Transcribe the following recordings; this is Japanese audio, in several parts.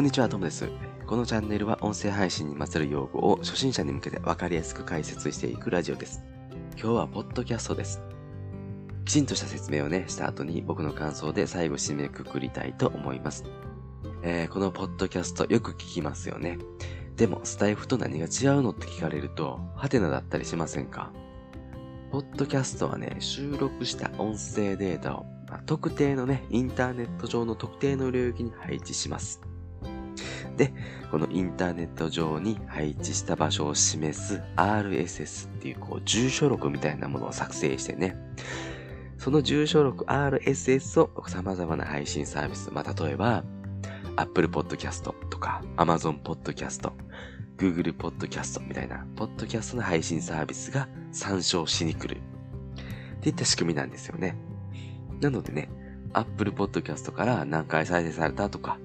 こんにちは、トムです。このチャンネルは音声配信にまつわる用語を初心者に向けてわかりやすく解説していくラジオです。今日はポッドキャストです。きちんとした説明をね、した後に僕の感想で最後締めくくりたいと思います。えー、このポッドキャストよく聞きますよね。でも、スタイフと何が違うのって聞かれると、ハテナだったりしませんか？ポッドキャストはね、収録した音声データを、まあ、特定のね、インターネット上の特定の領域に配置します。で、このインターネット上に配置した場所を示す RSS っていうこう住所録みたいなものを作成してね、その住所録 RSS を様々な配信サービス、まあ、例えば Apple Podcast とか Amazon Podcast、Google Podcast みたいな、ポッドキャストの配信サービスが参照しに来る。っていった仕組みなんですよね。なのでね、Apple Podcast から何回再生されたとか、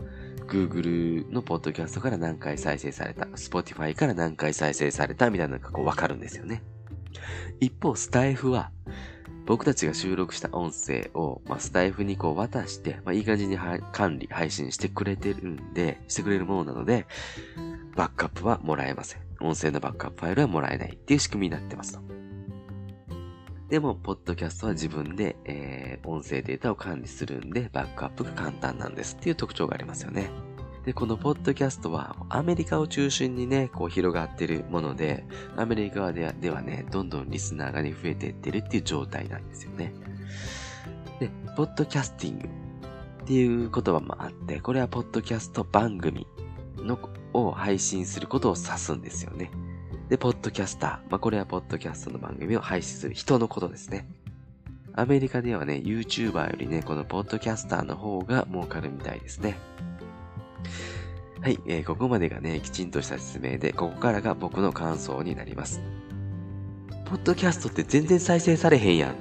Google のポッドキャストから何回再生された、Spotify から何回再生されたみたいなのがこうわかるんですよね。一方、スタイフは、僕たちが収録した音声を、まあ、スタイフにこう渡して、まあ、いい感じに管理、配信してくれてるんで、してくれるものなので、バックアップはもらえません。音声のバックアップファイルはもらえないっていう仕組みになってますと。でも、ポッドキャストは自分で、えー、音声データを管理するんで、バックアップが簡単なんですっていう特徴がありますよね。で、このポッドキャストはアメリカを中心にね、こう広がってるもので、アメリカではではね、どんどんリスナーがね、増えていってるっていう状態なんですよね。で、ポッドキャスティングっていう言葉もあって、これはポッドキャスト番組のを配信することを指すんですよね。で、ポッドキャスター。まあ、これはポッドキャストの番組を配信する人のことですね。アメリカではね、YouTuber よりね、このポッドキャスターの方が儲かるみたいですね。はい、えー、ここまでがね、きちんとした説明で、ここからが僕の感想になります。ポッドキャストって全然再生されへんやん。っ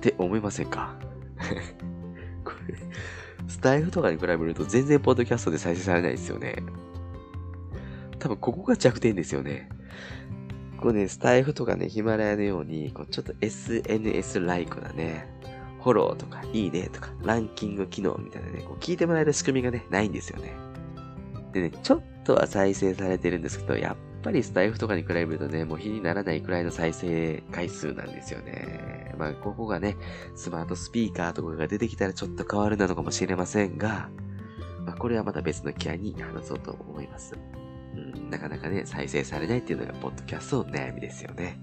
て思いませんか？これ、スタイフとかに比べると全然ポッドキャストで再生されないですよね。多分ここが弱点ですよね。こうね、スタイフとかね、ヒマラヤのように、こうちょっと SNS ライクなね、フォローとか、いいねとか、ランキング機能みたいなね、こう聞いてもらえる仕組みがね、ないんですよね。でね、ちょっとは再生されてるんですけど、やっぱりスタイフとかに比べるとね、もう比にならないくらいの再生回数なんですよね。まあ、ここがね、スマートスピーカーとかが出てきたらちょっと変わるなのかもしれませんが、まあ、これはまた別の機会に話そうと思います。うん、なかなかね、再生されないっていうのが、ポッドキャストの悩みですよね。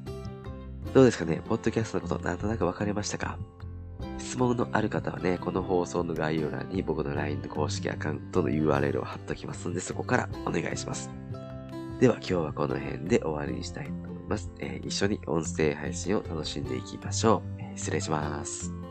どうですかね？ポッドキャストのことなんとなくわかりましたか？質問のある方はね、この放送の概要欄に僕の LINE の公式アカウントの URL を貼っときますので、そこからお願いします。では今日はこの辺で終わりにしたいと思います。えー、一緒に音声配信を楽しんでいきましょう。え、失礼します。